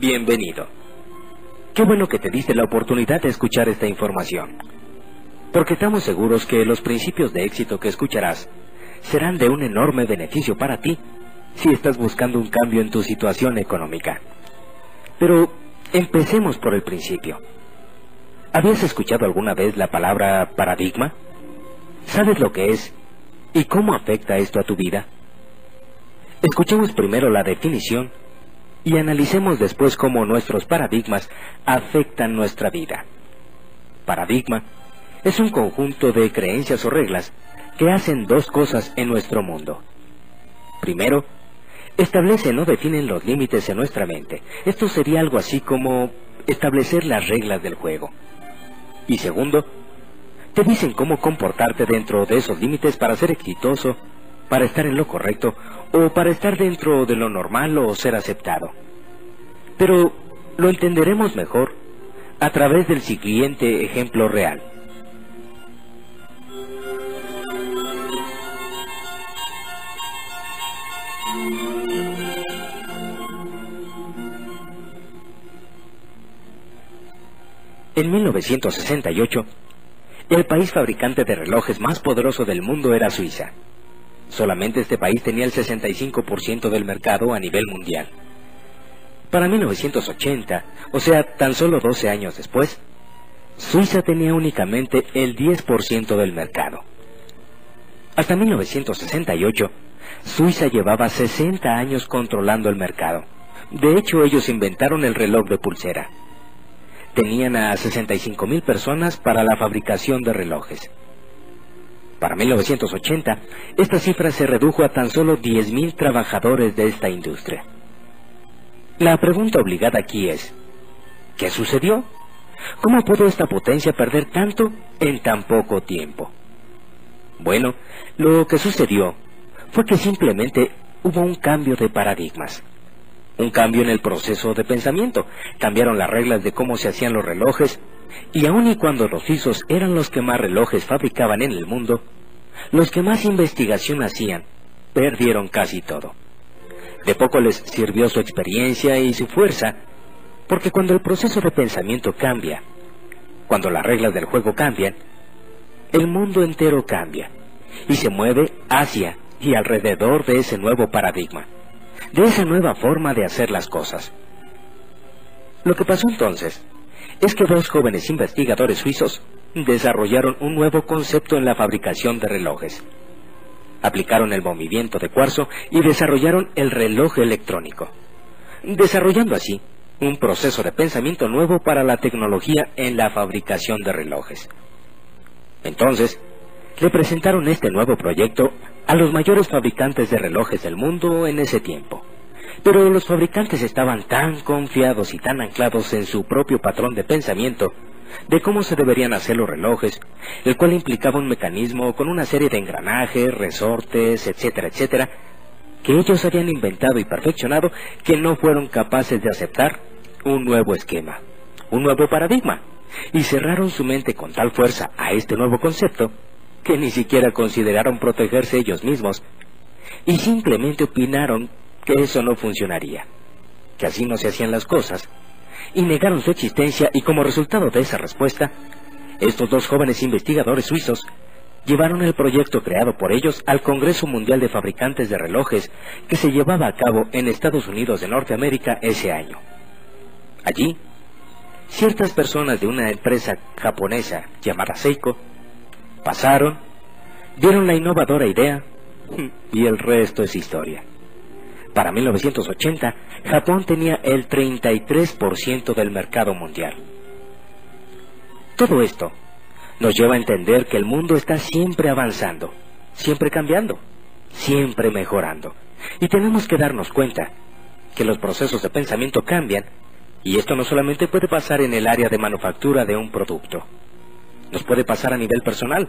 bienvenido. Qué bueno que te diste la oportunidad de escuchar esta información. Porque estamos seguros que los principios de éxito que escucharás serán de un enorme beneficio para ti si estás buscando un cambio en tu situación económica. Pero empecemos por el principio. ¿Habías escuchado alguna vez la palabra paradigma? ¿Sabes lo que es y cómo afecta esto a tu vida? Escuchemos primero la definición y analicemos después cómo nuestros paradigmas afectan nuestra vida. Paradigma es un conjunto de creencias o reglas que hacen dos cosas en nuestro mundo. Primero, establecen o definen los límites en nuestra mente. Esto sería algo así como establecer las reglas del juego. Y segundo, te dicen cómo comportarte dentro de esos límites para ser exitoso, para estar en lo correcto o para estar dentro de lo normal o ser aceptado. Pero lo entenderemos mejor a través del siguiente ejemplo real. En 1968, el país fabricante de relojes más poderoso del mundo era Suiza. Solamente este país tenía el 65% del mercado a nivel mundial. Para 1980, o sea, tan solo 12 años después, Suiza tenía únicamente el 10% del mercado. Hasta 1968, Suiza llevaba 60 años controlando el mercado. De hecho, ellos inventaron el reloj de pulsera. Tenían a 65 mil personas para la fabricación de relojes. Para 1980, esta cifra se redujo a tan solo 10.000 trabajadores de esta industria. La pregunta obligada aquí es, ¿qué sucedió? ¿Cómo pudo esta potencia perder tanto en tan poco tiempo? Bueno, lo que sucedió fue que simplemente hubo un cambio de paradigmas. Un cambio en el proceso de pensamiento. Cambiaron las reglas de cómo se hacían los relojes y aun y cuando los suizos eran los que más relojes fabricaban en el mundo, los que más investigación hacían, perdieron casi todo. De poco les sirvió su experiencia y su fuerza, porque cuando el proceso de pensamiento cambia, cuando las reglas del juego cambian, el mundo entero cambia y se mueve hacia y alrededor de ese nuevo paradigma, de esa nueva forma de hacer las cosas. Lo que pasó entonces es que dos jóvenes investigadores suizos desarrollaron un nuevo concepto en la fabricación de relojes. Aplicaron el movimiento de cuarzo y desarrollaron el reloj electrónico, desarrollando así un proceso de pensamiento nuevo para la tecnología en la fabricación de relojes. Entonces, le presentaron este nuevo proyecto a los mayores fabricantes de relojes del mundo en ese tiempo. Pero los fabricantes estaban tan confiados y tan anclados en su propio patrón de pensamiento de cómo se deberían hacer los relojes, el cual implicaba un mecanismo con una serie de engranajes, resortes, etcétera, etcétera, que ellos habían inventado y perfeccionado que no fueron capaces de aceptar un nuevo esquema, un nuevo paradigma, y cerraron su mente con tal fuerza a este nuevo concepto que ni siquiera consideraron protegerse ellos mismos y simplemente opinaron que eso no funcionaría, que así no se hacían las cosas, y negaron su existencia y como resultado de esa respuesta, estos dos jóvenes investigadores suizos llevaron el proyecto creado por ellos al Congreso Mundial de Fabricantes de Relojes que se llevaba a cabo en Estados Unidos de Norteamérica ese año. Allí, ciertas personas de una empresa japonesa llamada Seiko pasaron, dieron la innovadora idea y el resto es historia. Para 1980, Japón tenía el 33% del mercado mundial. Todo esto nos lleva a entender que el mundo está siempre avanzando, siempre cambiando, siempre mejorando. Y tenemos que darnos cuenta que los procesos de pensamiento cambian y esto no solamente puede pasar en el área de manufactura de un producto, nos puede pasar a nivel personal,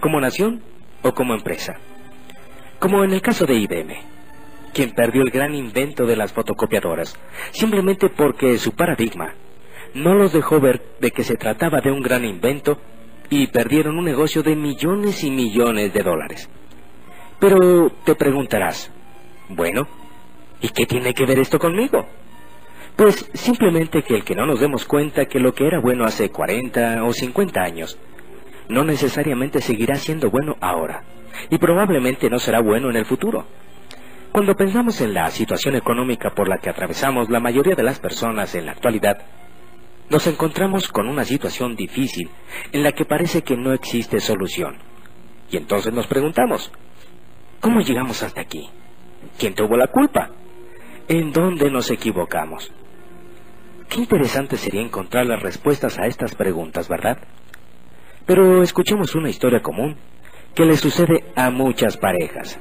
como nación o como empresa. Como en el caso de IBM quien perdió el gran invento de las fotocopiadoras, simplemente porque su paradigma no los dejó ver de que se trataba de un gran invento y perdieron un negocio de millones y millones de dólares. Pero te preguntarás, bueno, ¿y qué tiene que ver esto conmigo? Pues simplemente que el que no nos demos cuenta que lo que era bueno hace 40 o 50 años no necesariamente seguirá siendo bueno ahora y probablemente no será bueno en el futuro. Cuando pensamos en la situación económica por la que atravesamos la mayoría de las personas en la actualidad, nos encontramos con una situación difícil en la que parece que no existe solución. Y entonces nos preguntamos, ¿cómo llegamos hasta aquí? ¿Quién tuvo la culpa? ¿En dónde nos equivocamos? Qué interesante sería encontrar las respuestas a estas preguntas, ¿verdad? Pero escuchemos una historia común que le sucede a muchas parejas.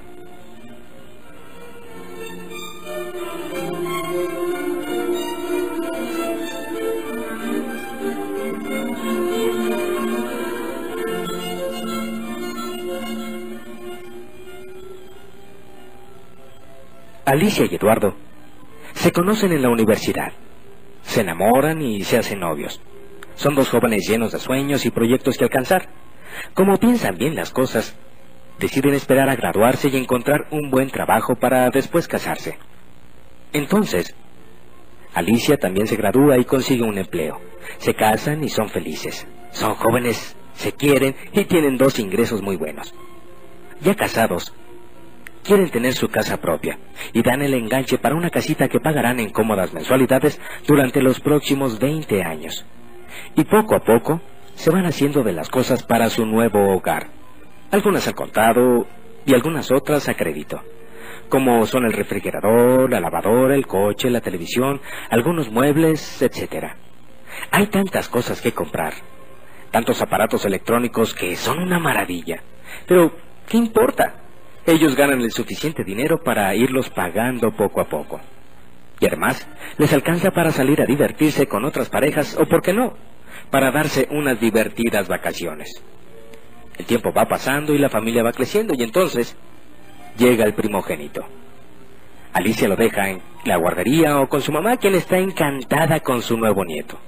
Alicia y Eduardo se conocen en la universidad, se enamoran y se hacen novios. Son dos jóvenes llenos de sueños y proyectos que alcanzar. Como piensan bien las cosas, deciden esperar a graduarse y encontrar un buen trabajo para después casarse. Entonces, Alicia también se gradúa y consigue un empleo. Se casan y son felices. Son jóvenes, se quieren y tienen dos ingresos muy buenos. Ya casados, quieren tener su casa propia y dan el enganche para una casita que pagarán en cómodas mensualidades durante los próximos 20 años. Y poco a poco se van haciendo de las cosas para su nuevo hogar. Algunas al contado y algunas otras a crédito, como son el refrigerador, la lavadora, el coche, la televisión, algunos muebles, etc. Hay tantas cosas que comprar, tantos aparatos electrónicos que son una maravilla. Pero, ¿qué importa? Ellos ganan el suficiente dinero para irlos pagando poco a poco. Y además, les alcanza para salir a divertirse con otras parejas o, por qué no, para darse unas divertidas vacaciones. El tiempo va pasando y la familia va creciendo y entonces llega el primogénito. Alicia lo deja en la guardería o con su mamá, quien está encantada con su nuevo nieto.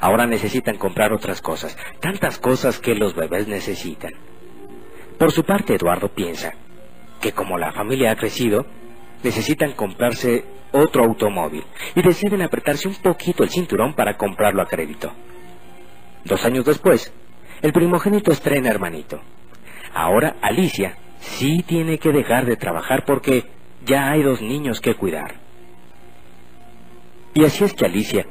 Ahora necesitan comprar otras cosas, tantas cosas que los bebés necesitan. Por su parte, Eduardo piensa que como la familia ha crecido, necesitan comprarse otro automóvil y deciden apretarse un poquito el cinturón para comprarlo a crédito. Dos años después, el primogénito estrena hermanito. Ahora Alicia sí tiene que dejar de trabajar porque ya hay dos niños que cuidar. Y así es que Alicia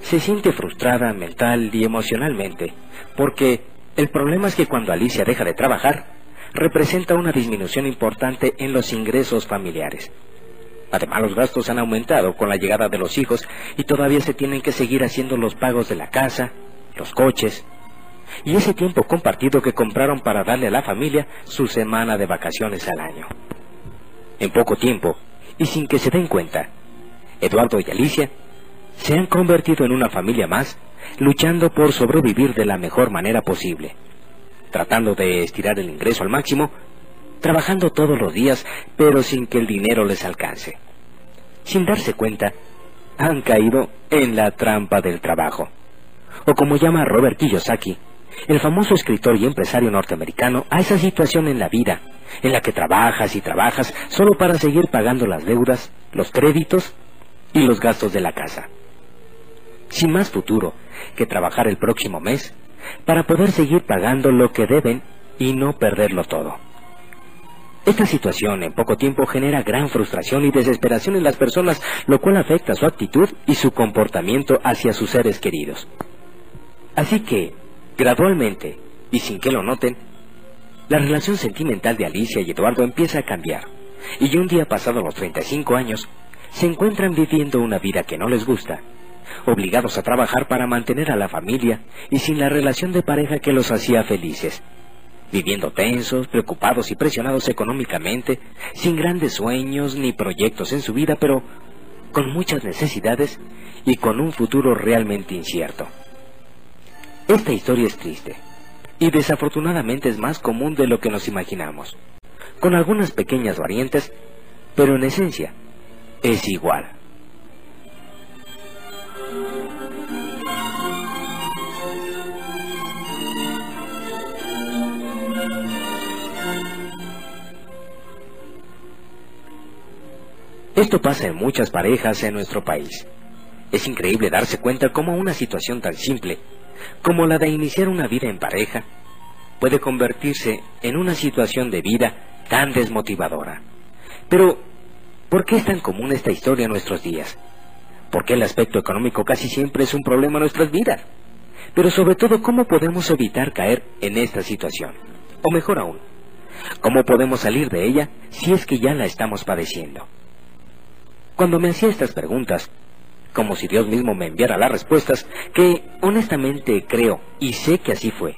se siente frustrada mental y emocionalmente porque el problema es que cuando Alicia deja de trabajar, representa una disminución importante en los ingresos familiares. Además, los gastos han aumentado con la llegada de los hijos y todavía se tienen que seguir haciendo los pagos de la casa, los coches y ese tiempo compartido que compraron para darle a la familia su semana de vacaciones al año. En poco tiempo, y sin que se den cuenta, Eduardo y Alicia se han convertido en una familia más luchando por sobrevivir de la mejor manera posible, tratando de estirar el ingreso al máximo, trabajando todos los días, pero sin que el dinero les alcance. Sin darse cuenta, han caído en la trampa del trabajo. O como llama Robert Kiyosaki, el famoso escritor y empresario norteamericano, a esa situación en la vida, en la que trabajas y trabajas solo para seguir pagando las deudas, los créditos y los gastos de la casa sin más futuro que trabajar el próximo mes para poder seguir pagando lo que deben y no perderlo todo. Esta situación en poco tiempo genera gran frustración y desesperación en las personas, lo cual afecta su actitud y su comportamiento hacia sus seres queridos. Así que, gradualmente, y sin que lo noten, la relación sentimental de Alicia y Eduardo empieza a cambiar, y un día pasado los 35 años, se encuentran viviendo una vida que no les gusta obligados a trabajar para mantener a la familia y sin la relación de pareja que los hacía felices, viviendo tensos, preocupados y presionados económicamente, sin grandes sueños ni proyectos en su vida, pero con muchas necesidades y con un futuro realmente incierto. Esta historia es triste y desafortunadamente es más común de lo que nos imaginamos, con algunas pequeñas variantes, pero en esencia es igual. Esto pasa en muchas parejas en nuestro país. Es increíble darse cuenta cómo una situación tan simple como la de iniciar una vida en pareja puede convertirse en una situación de vida tan desmotivadora. Pero, ¿por qué es tan común esta historia en nuestros días? ¿Por qué el aspecto económico casi siempre es un problema en nuestras vidas? Pero sobre todo, ¿cómo podemos evitar caer en esta situación? O mejor aún, ¿cómo podemos salir de ella si es que ya la estamos padeciendo? Cuando me hacía estas preguntas, como si Dios mismo me enviara las respuestas, que honestamente creo y sé que así fue,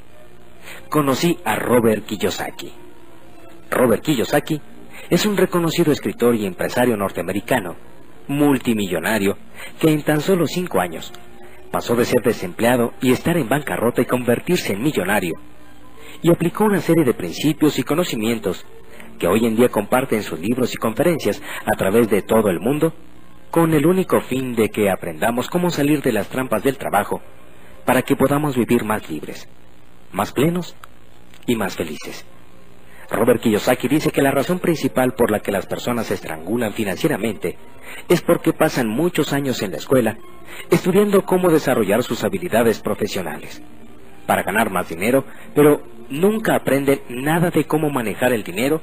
conocí a Robert Kiyosaki. Robert Kiyosaki es un reconocido escritor y empresario norteamericano, multimillonario, que en tan solo cinco años pasó de ser desempleado y estar en bancarrota y convertirse en millonario, y aplicó una serie de principios y conocimientos que hoy en día comparte en sus libros y conferencias a través de todo el mundo, con el único fin de que aprendamos cómo salir de las trampas del trabajo para que podamos vivir más libres, más plenos y más felices. Robert Kiyosaki dice que la razón principal por la que las personas se estrangulan financieramente es porque pasan muchos años en la escuela estudiando cómo desarrollar sus habilidades profesionales para ganar más dinero, pero nunca aprenden nada de cómo manejar el dinero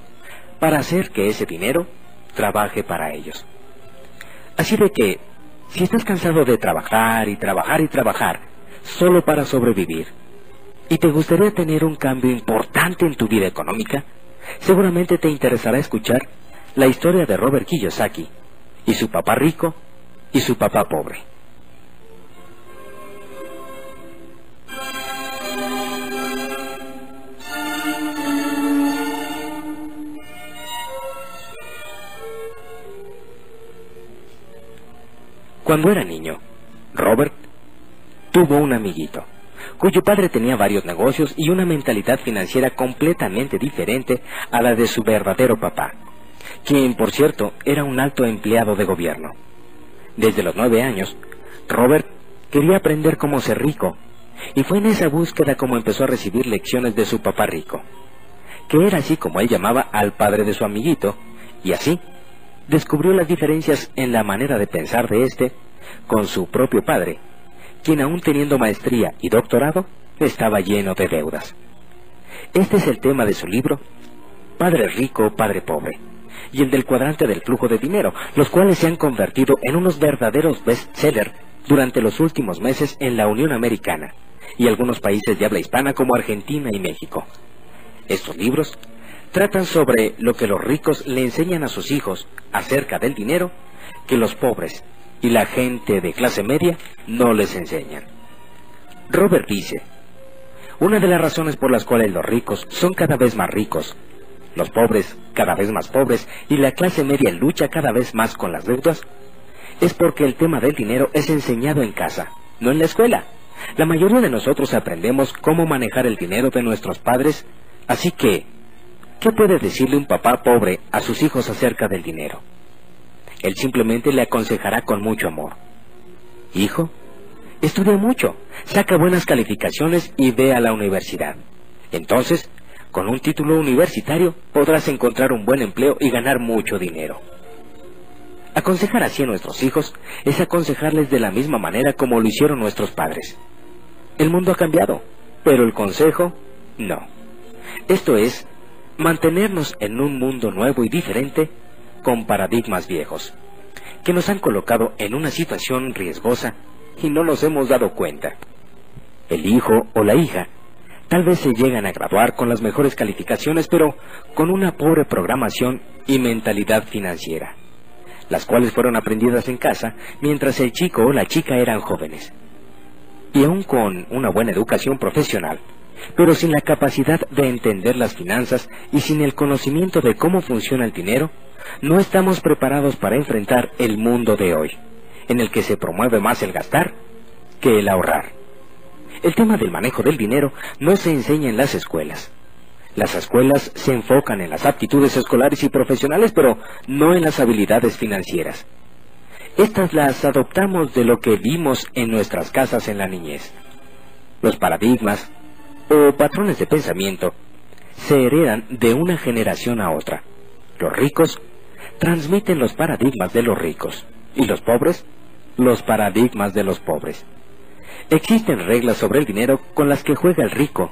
para hacer que ese dinero trabaje para ellos. Así de que, si estás cansado de trabajar y trabajar y trabajar solo para sobrevivir, y te gustaría tener un cambio importante en tu vida económica, seguramente te interesará escuchar la historia de Robert Kiyosaki y su papá rico y su papá pobre. Cuando era niño, Robert tuvo un amiguito, cuyo padre tenía varios negocios y una mentalidad financiera completamente diferente a la de su verdadero papá, quien, por cierto, era un alto empleado de gobierno. Desde los nueve años, Robert quería aprender cómo ser rico, y fue en esa búsqueda como empezó a recibir lecciones de su papá rico, que era así como él llamaba al padre de su amiguito, y así descubrió las diferencias en la manera de pensar de éste con su propio padre, quien aún teniendo maestría y doctorado, estaba lleno de deudas. Este es el tema de su libro, Padre Rico, Padre Pobre, y el del cuadrante del flujo de dinero, los cuales se han convertido en unos verdaderos bestsellers durante los últimos meses en la Unión Americana y algunos países de habla hispana como Argentina y México. Estos libros tratan sobre lo que los ricos le enseñan a sus hijos acerca del dinero que los pobres y la gente de clase media no les enseñan. Robert dice, una de las razones por las cuales los ricos son cada vez más ricos, los pobres cada vez más pobres y la clase media lucha cada vez más con las deudas, es porque el tema del dinero es enseñado en casa, no en la escuela. La mayoría de nosotros aprendemos cómo manejar el dinero de nuestros padres, así que ¿Qué puede decirle un papá pobre a sus hijos acerca del dinero? Él simplemente le aconsejará con mucho amor. Hijo, estudia mucho, saca buenas calificaciones y ve a la universidad. Entonces, con un título universitario podrás encontrar un buen empleo y ganar mucho dinero. Aconsejar así a nuestros hijos es aconsejarles de la misma manera como lo hicieron nuestros padres. El mundo ha cambiado, pero el consejo no. Esto es mantenernos en un mundo nuevo y diferente con paradigmas viejos, que nos han colocado en una situación riesgosa y no nos hemos dado cuenta. El hijo o la hija tal vez se llegan a graduar con las mejores calificaciones, pero con una pobre programación y mentalidad financiera, las cuales fueron aprendidas en casa mientras el chico o la chica eran jóvenes. Y aún con una buena educación profesional, pero sin la capacidad de entender las finanzas y sin el conocimiento de cómo funciona el dinero, no estamos preparados para enfrentar el mundo de hoy, en el que se promueve más el gastar que el ahorrar. El tema del manejo del dinero no se enseña en las escuelas. Las escuelas se enfocan en las aptitudes escolares y profesionales, pero no en las habilidades financieras. Estas las adoptamos de lo que vimos en nuestras casas en la niñez. Los paradigmas, o patrones de pensamiento se heredan de una generación a otra. Los ricos transmiten los paradigmas de los ricos y los pobres los paradigmas de los pobres. Existen reglas sobre el dinero con las que juega el rico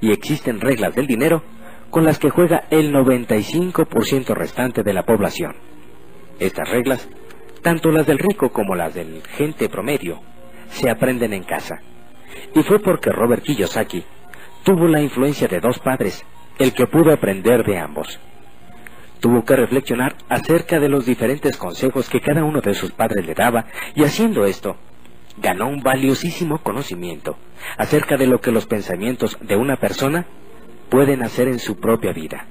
y existen reglas del dinero con las que juega el 95% restante de la población. Estas reglas, tanto las del rico como las del gente promedio, se aprenden en casa. Y fue porque Robert Kiyosaki tuvo la influencia de dos padres, el que pudo aprender de ambos. Tuvo que reflexionar acerca de los diferentes consejos que cada uno de sus padres le daba y haciendo esto, ganó un valiosísimo conocimiento acerca de lo que los pensamientos de una persona pueden hacer en su propia vida.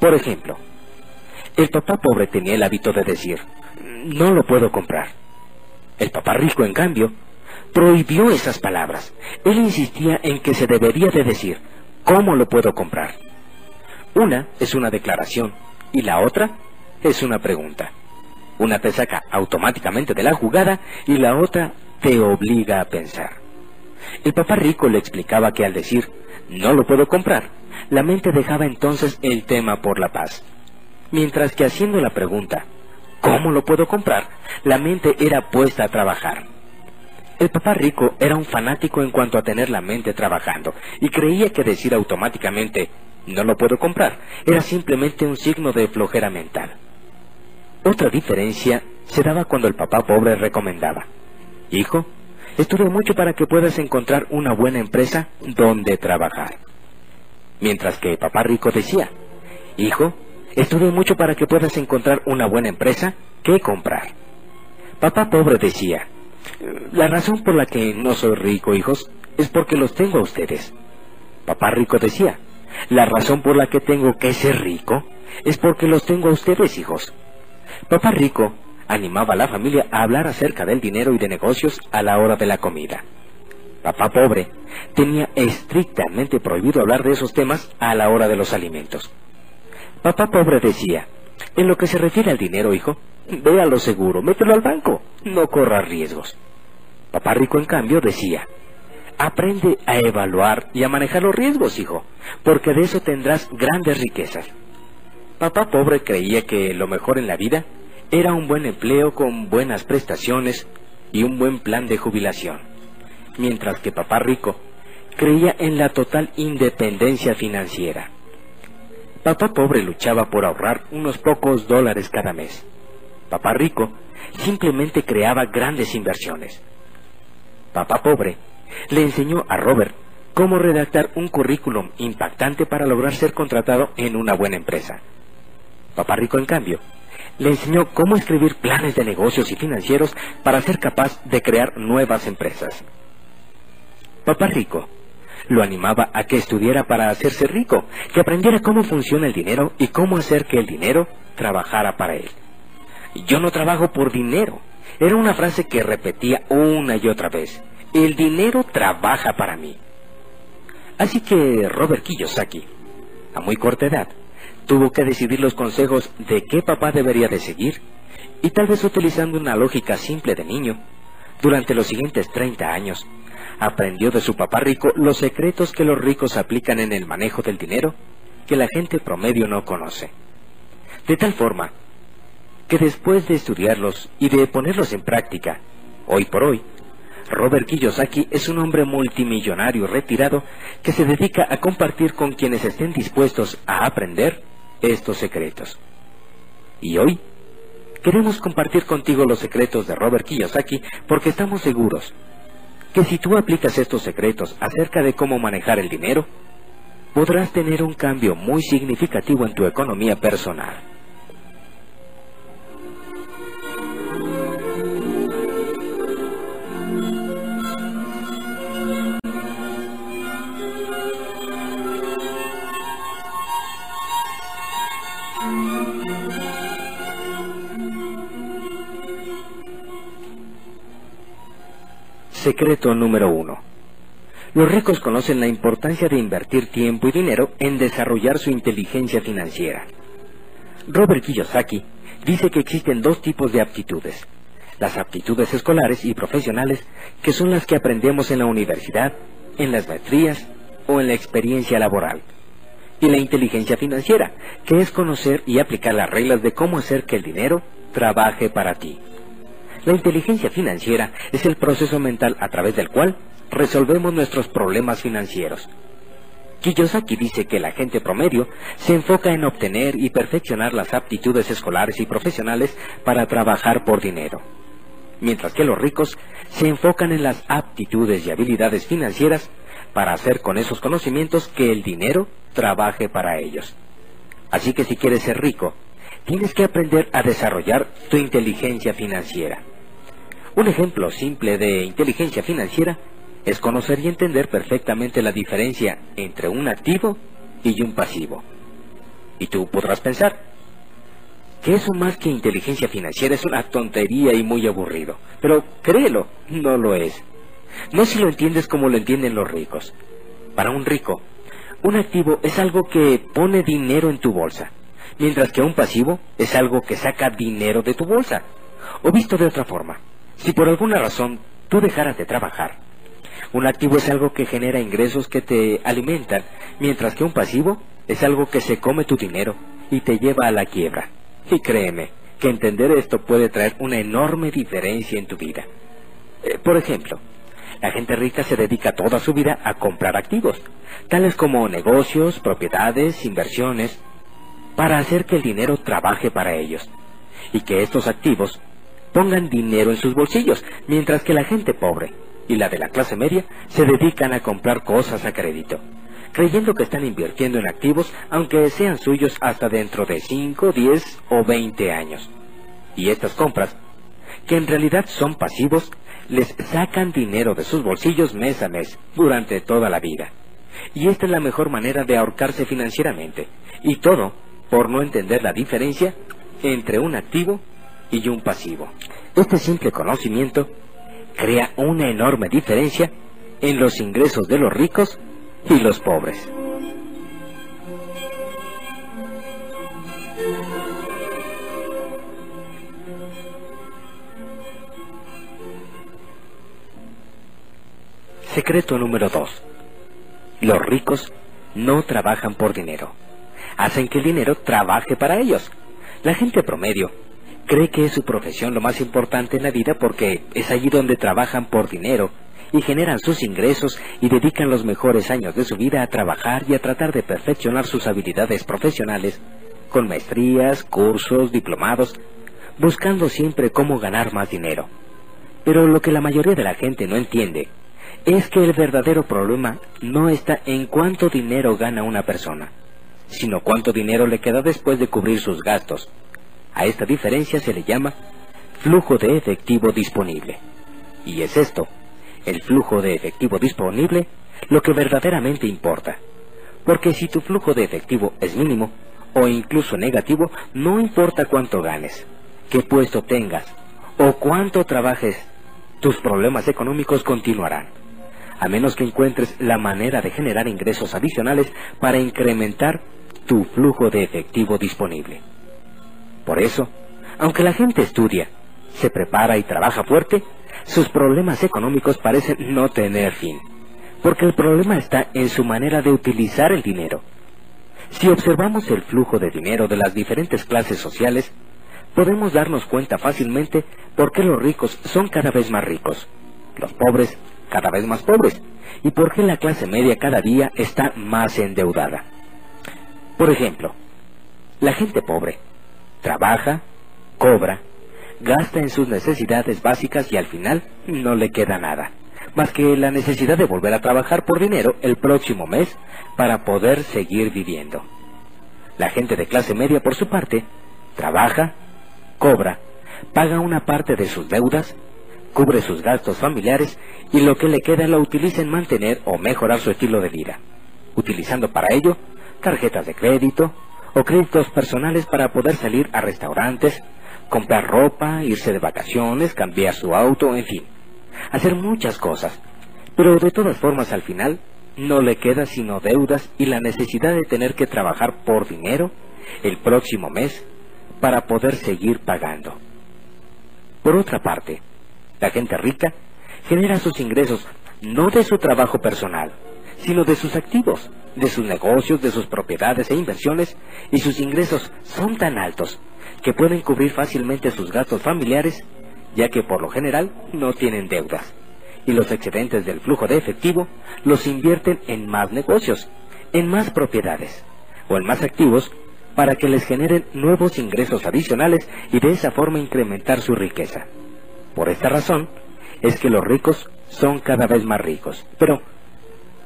Por ejemplo, el papá pobre tenía el hábito de decir, no lo puedo comprar. El papá rico, en cambio, prohibió esas palabras. Él insistía en que se debería de decir, ¿cómo lo puedo comprar? Una es una declaración y la otra es una pregunta. Una te saca automáticamente de la jugada y la otra te obliga a pensar. El papá rico le explicaba que al decir, no lo puedo comprar, la mente dejaba entonces el tema por la paz. Mientras que haciendo la pregunta, ¿cómo lo puedo comprar? La mente era puesta a trabajar. El papá rico era un fanático en cuanto a tener la mente trabajando y creía que decir automáticamente, no lo puedo comprar, era simplemente un signo de flojera mental. Otra diferencia se daba cuando el papá pobre recomendaba, Hijo, estudia mucho para que puedas encontrar una buena empresa donde trabajar. Mientras que papá rico decía, Hijo, estudia mucho para que puedas encontrar una buena empresa que comprar. Papá pobre decía, la razón por la que no soy rico, hijos, es porque los tengo a ustedes. Papá rico decía, la razón por la que tengo que ser rico es porque los tengo a ustedes, hijos. Papá rico animaba a la familia a hablar acerca del dinero y de negocios a la hora de la comida. Papá pobre tenía estrictamente prohibido hablar de esos temas a la hora de los alimentos. Papá pobre decía, en lo que se refiere al dinero, hijo, ve lo seguro, mételo al banco, no corras riesgos. Papá rico, en cambio, decía, aprende a evaluar y a manejar los riesgos, hijo, porque de eso tendrás grandes riquezas. Papá pobre creía que lo mejor en la vida era un buen empleo con buenas prestaciones y un buen plan de jubilación, mientras que papá rico creía en la total independencia financiera. Papá pobre luchaba por ahorrar unos pocos dólares cada mes. Papá rico simplemente creaba grandes inversiones. Papá pobre le enseñó a Robert cómo redactar un currículum impactante para lograr ser contratado en una buena empresa. Papá rico, en cambio, le enseñó cómo escribir planes de negocios y financieros para ser capaz de crear nuevas empresas. Papá Rico lo animaba a que estudiara para hacerse rico, que aprendiera cómo funciona el dinero y cómo hacer que el dinero trabajara para él. Yo no trabajo por dinero. Era una frase que repetía una y otra vez. El dinero trabaja para mí. Así que Robert Kiyosaki, a muy corta edad, tuvo que decidir los consejos de qué papá debería de seguir y tal vez utilizando una lógica simple de niño, durante los siguientes 30 años, aprendió de su papá rico los secretos que los ricos aplican en el manejo del dinero que la gente promedio no conoce. De tal forma que después de estudiarlos y de ponerlos en práctica, hoy por hoy, Robert Kiyosaki es un hombre multimillonario retirado que se dedica a compartir con quienes estén dispuestos a aprender estos secretos. Y hoy queremos compartir contigo los secretos de Robert Kiyosaki porque estamos seguros que si tú aplicas estos secretos acerca de cómo manejar el dinero, podrás tener un cambio muy significativo en tu economía personal. Secreto número uno. Los ricos conocen la importancia de invertir tiempo y dinero en desarrollar su inteligencia financiera. Robert Kiyosaki dice que existen dos tipos de aptitudes. Las aptitudes escolares y profesionales, que son las que aprendemos en la universidad, en las maestrías o en la experiencia laboral. Y la inteligencia financiera, que es conocer y aplicar las reglas de cómo hacer que el dinero trabaje para ti. La inteligencia financiera es el proceso mental a través del cual resolvemos nuestros problemas financieros. Kiyosaki dice que la gente promedio se enfoca en obtener y perfeccionar las aptitudes escolares y profesionales para trabajar por dinero, mientras que los ricos se enfocan en las aptitudes y habilidades financieras para hacer con esos conocimientos que el dinero trabaje para ellos. Así que si quieres ser rico, tienes que aprender a desarrollar tu inteligencia financiera. Un ejemplo simple de inteligencia financiera es conocer y entender perfectamente la diferencia entre un activo y un pasivo. Y tú podrás pensar que eso más que inteligencia financiera es una tontería y muy aburrido. Pero créelo, no lo es. No si lo entiendes como lo entienden los ricos. Para un rico, un activo es algo que pone dinero en tu bolsa, mientras que un pasivo es algo que saca dinero de tu bolsa. O visto de otra forma, si por alguna razón tú dejaras de trabajar, un activo es algo que genera ingresos que te alimentan, mientras que un pasivo es algo que se come tu dinero y te lleva a la quiebra. Y créeme, que entender esto puede traer una enorme diferencia en tu vida. Eh, por ejemplo, la gente rica se dedica toda su vida a comprar activos, tales como negocios, propiedades, inversiones, para hacer que el dinero trabaje para ellos y que estos activos pongan dinero en sus bolsillos, mientras que la gente pobre y la de la clase media se dedican a comprar cosas a crédito, creyendo que están invirtiendo en activos aunque sean suyos hasta dentro de 5, 10 o 20 años. Y estas compras, que en realidad son pasivos, les sacan dinero de sus bolsillos mes a mes durante toda la vida. Y esta es la mejor manera de ahorcarse financieramente. Y todo por no entender la diferencia entre un activo y un pasivo. Este simple conocimiento crea una enorme diferencia en los ingresos de los ricos y los pobres. Secreto número 2. Los ricos no trabajan por dinero. Hacen que el dinero trabaje para ellos. La gente promedio cree que es su profesión lo más importante en la vida porque es allí donde trabajan por dinero y generan sus ingresos y dedican los mejores años de su vida a trabajar y a tratar de perfeccionar sus habilidades profesionales con maestrías, cursos, diplomados, buscando siempre cómo ganar más dinero. Pero lo que la mayoría de la gente no entiende es que el verdadero problema no está en cuánto dinero gana una persona, sino cuánto dinero le queda después de cubrir sus gastos, a esta diferencia se le llama flujo de efectivo disponible. Y es esto, el flujo de efectivo disponible, lo que verdaderamente importa. Porque si tu flujo de efectivo es mínimo o incluso negativo, no importa cuánto ganes, qué puesto tengas o cuánto trabajes, tus problemas económicos continuarán, a menos que encuentres la manera de generar ingresos adicionales para incrementar tu flujo de efectivo disponible. Por eso, aunque la gente estudia, se prepara y trabaja fuerte, sus problemas económicos parecen no tener fin, porque el problema está en su manera de utilizar el dinero. Si observamos el flujo de dinero de las diferentes clases sociales, podemos darnos cuenta fácilmente por qué los ricos son cada vez más ricos, los pobres cada vez más pobres, y por qué la clase media cada día está más endeudada. Por ejemplo, la gente pobre trabaja, cobra, gasta en sus necesidades básicas y al final no le queda nada, más que la necesidad de volver a trabajar por dinero el próximo mes para poder seguir viviendo. La gente de clase media, por su parte, trabaja, cobra, paga una parte de sus deudas, cubre sus gastos familiares y lo que le queda lo utiliza en mantener o mejorar su estilo de vida, utilizando para ello tarjetas de crédito, o créditos personales para poder salir a restaurantes, comprar ropa, irse de vacaciones, cambiar su auto, en fin, hacer muchas cosas. Pero de todas formas al final no le queda sino deudas y la necesidad de tener que trabajar por dinero el próximo mes para poder seguir pagando. Por otra parte, la gente rica genera sus ingresos no de su trabajo personal, sino de sus activos, de sus negocios, de sus propiedades e inversiones, y sus ingresos son tan altos que pueden cubrir fácilmente sus gastos familiares ya que por lo general no tienen deudas, y los excedentes del flujo de efectivo los invierten en más negocios, en más propiedades, o en más activos para que les generen nuevos ingresos adicionales y de esa forma incrementar su riqueza. Por esta razón es que los ricos son cada vez más ricos. Pero,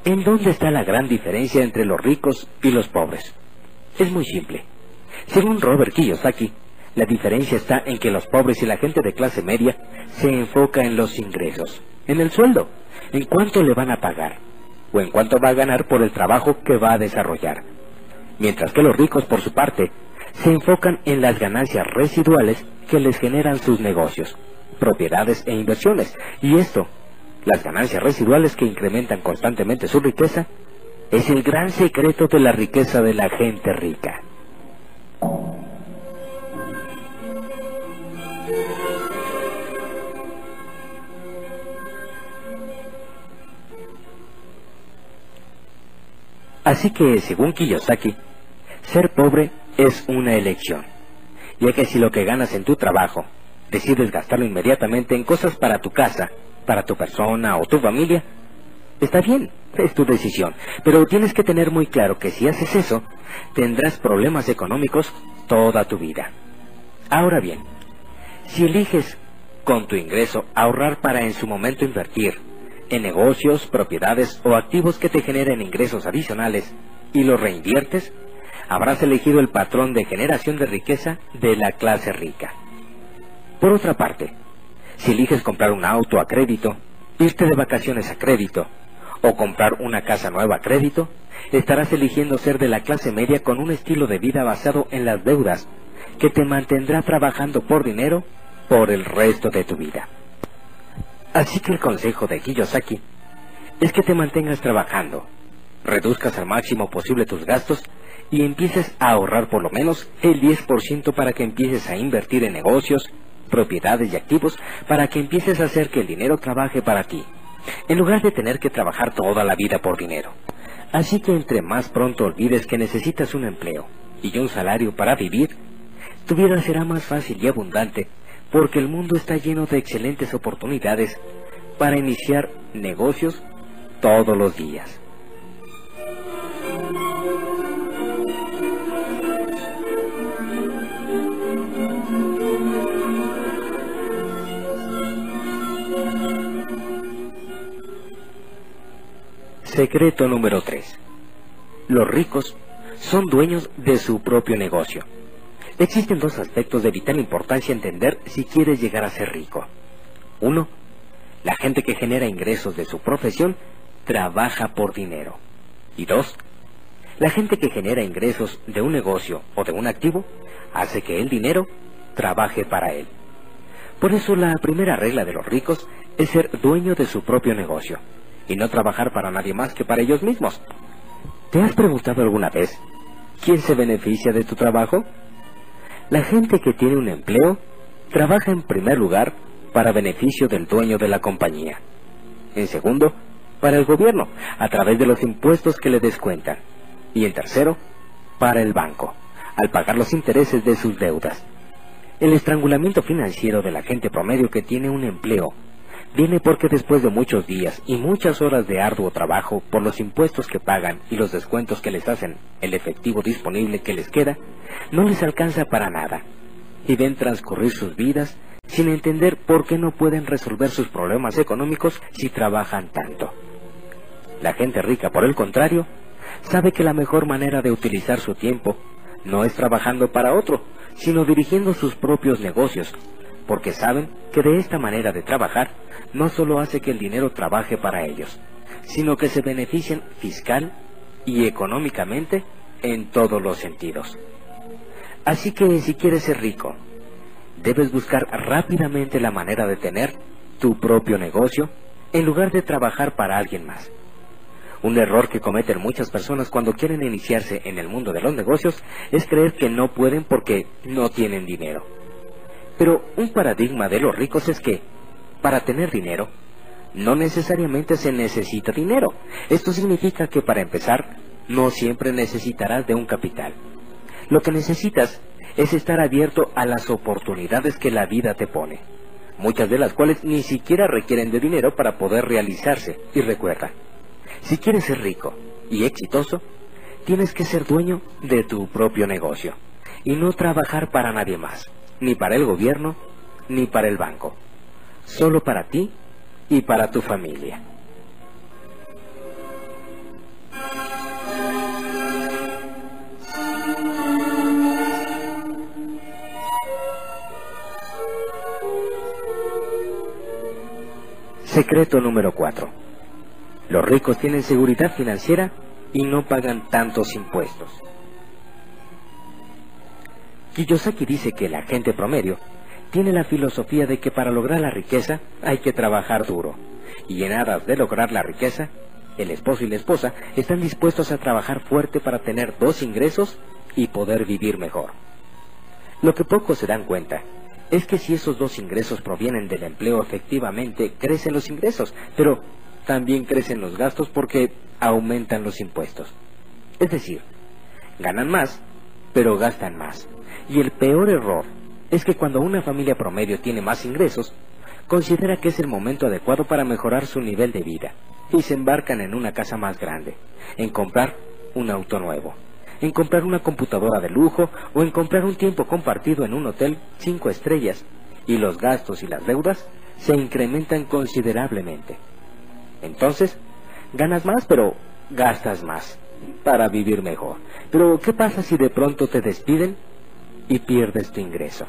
¿en dónde está la gran diferencia entre los ricos y los pobres? Es muy simple. Según Robert Kiyosaki, la diferencia está en que los pobres y la gente de clase media se enfoca en los ingresos, en el sueldo, en cuánto le van a pagar, o en cuánto va a ganar por el trabajo que va a desarrollar. Mientras que los ricos, por su parte, se enfocan en las ganancias residuales que les generan sus negocios, propiedades e inversiones. Y esto, las ganancias residuales que incrementan constantemente su riqueza, es el gran secreto de la riqueza de la gente rica. Así que, según Kiyosaki, ser pobre es una elección, ya que si lo que ganas en tu trabajo decides gastarlo inmediatamente en cosas para tu casa, para tu persona o tu familia, está bien, es tu decisión, pero tienes que tener muy claro que si haces eso, tendrás problemas económicos toda tu vida. Ahora bien, si eliges con tu ingreso ahorrar para en su momento invertir en negocios, propiedades o activos que te generen ingresos adicionales y los reinviertes, habrás elegido el patrón de generación de riqueza de la clase rica. Por otra parte, si eliges comprar un auto a crédito, irte de vacaciones a crédito o comprar una casa nueva a crédito, estarás eligiendo ser de la clase media con un estilo de vida basado en las deudas que te mantendrá trabajando por dinero por el resto de tu vida. Así que el consejo de Kiyosaki es que te mantengas trabajando, reduzcas al máximo posible tus gastos y empieces a ahorrar por lo menos el 10% para que empieces a invertir en negocios, propiedades y activos para que empieces a hacer que el dinero trabaje para ti, en lugar de tener que trabajar toda la vida por dinero. Así que entre más pronto olvides que necesitas un empleo y un salario para vivir, tu vida será más fácil y abundante porque el mundo está lleno de excelentes oportunidades para iniciar negocios todos los días. Secreto número 3. Los ricos son dueños de su propio negocio. Existen dos aspectos de vital importancia entender si quieres llegar a ser rico. Uno, la gente que genera ingresos de su profesión trabaja por dinero. Y dos, la gente que genera ingresos de un negocio o de un activo hace que el dinero trabaje para él. Por eso la primera regla de los ricos es ser dueño de su propio negocio y no trabajar para nadie más que para ellos mismos. ¿Te has preguntado alguna vez quién se beneficia de tu trabajo? La gente que tiene un empleo trabaja en primer lugar para beneficio del dueño de la compañía. En segundo, para el gobierno, a través de los impuestos que le descuentan. Y en tercero, para el banco, al pagar los intereses de sus deudas. El estrangulamiento financiero de la gente promedio que tiene un empleo viene porque después de muchos días y muchas horas de arduo trabajo por los impuestos que pagan y los descuentos que les hacen, el efectivo disponible que les queda, no les alcanza para nada, y ven transcurrir sus vidas sin entender por qué no pueden resolver sus problemas económicos si trabajan tanto. La gente rica, por el contrario, sabe que la mejor manera de utilizar su tiempo no es trabajando para otro, sino dirigiendo sus propios negocios, porque saben que de esta manera de trabajar no solo hace que el dinero trabaje para ellos, sino que se beneficien fiscal y económicamente en todos los sentidos. Así que si quieres ser rico, debes buscar rápidamente la manera de tener tu propio negocio en lugar de trabajar para alguien más. Un error que cometen muchas personas cuando quieren iniciarse en el mundo de los negocios es creer que no pueden porque no tienen dinero. Pero un paradigma de los ricos es que para tener dinero, no necesariamente se necesita dinero. Esto significa que para empezar, no siempre necesitarás de un capital. Lo que necesitas es estar abierto a las oportunidades que la vida te pone. muchas de las cuales ni siquiera requieren de dinero para poder realizarse. Y recuerda, si quieres ser rico y exitoso, tienes que ser dueño de tu propio negocio y no trabajar para nadie más, ni para el gobierno, ni para el banco, solo para ti y para tu familia. Secreto número 4. Los ricos tienen seguridad financiera y no pagan tantos impuestos. Kiyosaki dice que la gente promedio tiene la filosofía de que para lograr la riqueza hay que trabajar duro. Y en aras de lograr la riqueza, el esposo y la esposa están dispuestos a trabajar fuerte para tener dos ingresos y poder vivir mejor. Lo que pocos se dan cuenta es que si esos dos ingresos provienen del empleo efectivamente, crecen los ingresos, pero también crecen los gastos porque aumentan los impuestos. Es decir, ganan más, pero gastan más. Y el peor error es que cuando una familia promedio tiene más ingresos, considera que es el momento adecuado para mejorar su nivel de vida y se embarcan en una casa más grande, en comprar un auto nuevo en comprar una computadora de lujo o en comprar un tiempo compartido en un hotel cinco estrellas, y los gastos y las deudas se incrementan considerablemente. Entonces, ganas más, pero gastas más para vivir mejor. Pero, ¿qué pasa si de pronto te despiden y pierdes tu ingreso?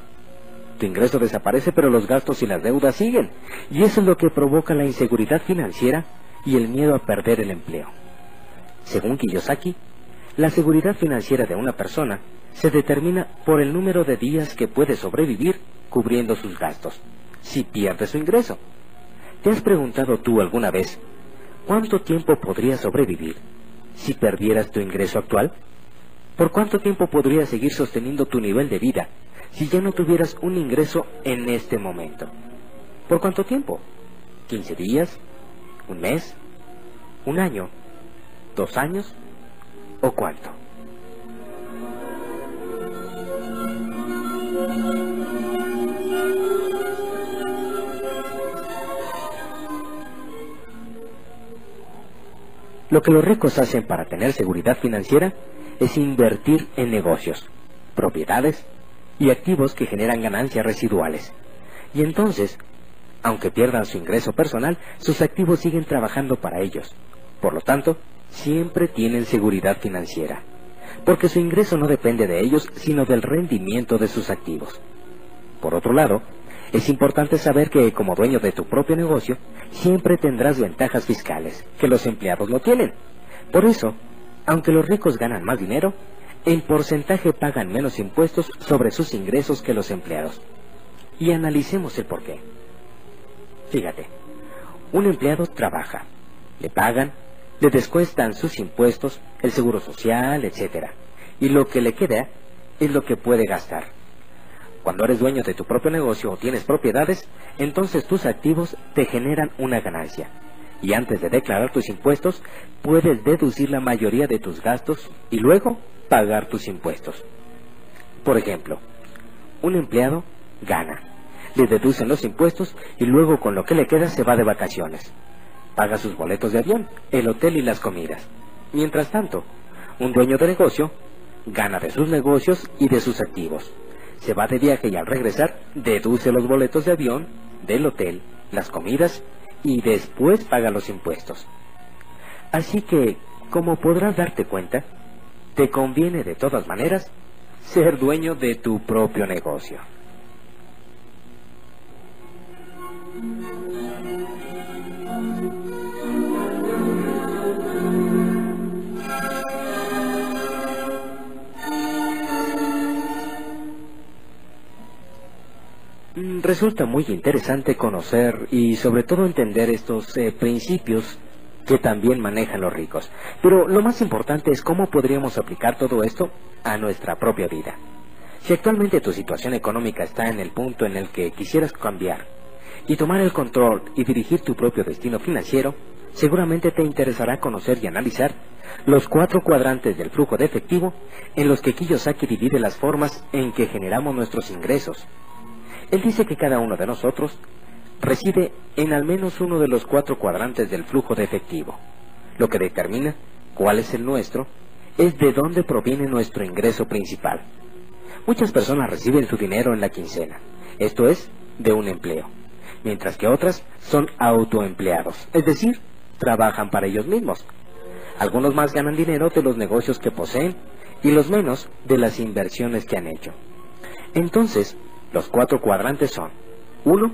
Tu ingreso desaparece, pero los gastos y las deudas siguen. Y eso es lo que provoca la inseguridad financiera y el miedo a perder el empleo. Según Kiyosaki, la seguridad financiera de una persona se determina por el número de días que puede sobrevivir cubriendo sus gastos, si pierde su ingreso. ¿Te has preguntado tú alguna vez cuánto tiempo podrías sobrevivir si perdieras tu ingreso actual? ¿Por cuánto tiempo podrías seguir sosteniendo tu nivel de vida si ya no tuvieras un ingreso en este momento? ¿Por cuánto tiempo? ¿15 días? ¿Un mes? ¿Un año? ¿Dos años? o cuánto. Lo que los ricos hacen para tener seguridad financiera es invertir en negocios, propiedades y activos que generan ganancias residuales. Y entonces, aunque pierdan su ingreso personal, sus activos siguen trabajando para ellos. Por lo tanto, siempre tienen seguridad financiera, porque su ingreso no depende de ellos, sino del rendimiento de sus activos. Por otro lado, es importante saber que como dueño de tu propio negocio, siempre tendrás ventajas fiscales que los empleados no tienen. Por eso, aunque los ricos ganan más dinero, en porcentaje pagan menos impuestos sobre sus ingresos que los empleados. Y analicemos el porqué. Fíjate, un empleado trabaja, le pagan, le descuestan sus impuestos, el seguro social, etc. Y lo que le queda es lo que puede gastar. Cuando eres dueño de tu propio negocio o tienes propiedades, entonces tus activos te generan una ganancia. Y antes de declarar tus impuestos, puedes deducir la mayoría de tus gastos y luego pagar tus impuestos. Por ejemplo, un empleado gana, le deducen los impuestos y luego con lo que le queda se va de vacaciones paga sus boletos de avión, el hotel y las comidas. Mientras tanto, un dueño de negocio gana de sus negocios y de sus activos. Se va de viaje y al regresar deduce los boletos de avión, del hotel, las comidas y después paga los impuestos. Así que, como podrás darte cuenta, te conviene de todas maneras ser dueño de tu propio negocio. Resulta muy interesante conocer y sobre todo entender estos eh, principios que también manejan los ricos. Pero lo más importante es cómo podríamos aplicar todo esto a nuestra propia vida. Si actualmente tu situación económica está en el punto en el que quisieras cambiar y tomar el control y dirigir tu propio destino financiero, seguramente te interesará conocer y analizar los cuatro cuadrantes del flujo de efectivo en los que Kiyosaki divide las formas en que generamos nuestros ingresos Él dice que cada uno de nosotros reside en al menos uno de los cuatro cuadrantes del flujo de efectivo. Lo que determina cuál es el nuestro es de dónde proviene nuestro ingreso principal. Muchas personas reciben su dinero en la quincena, esto es, de un empleo, mientras que otras son autoempleados, es decir, trabajan para ellos mismos. Algunos más ganan dinero de los negocios que poseen y los menos de las inversiones que han hecho. Entonces, los cuatro cuadrantes son, uno,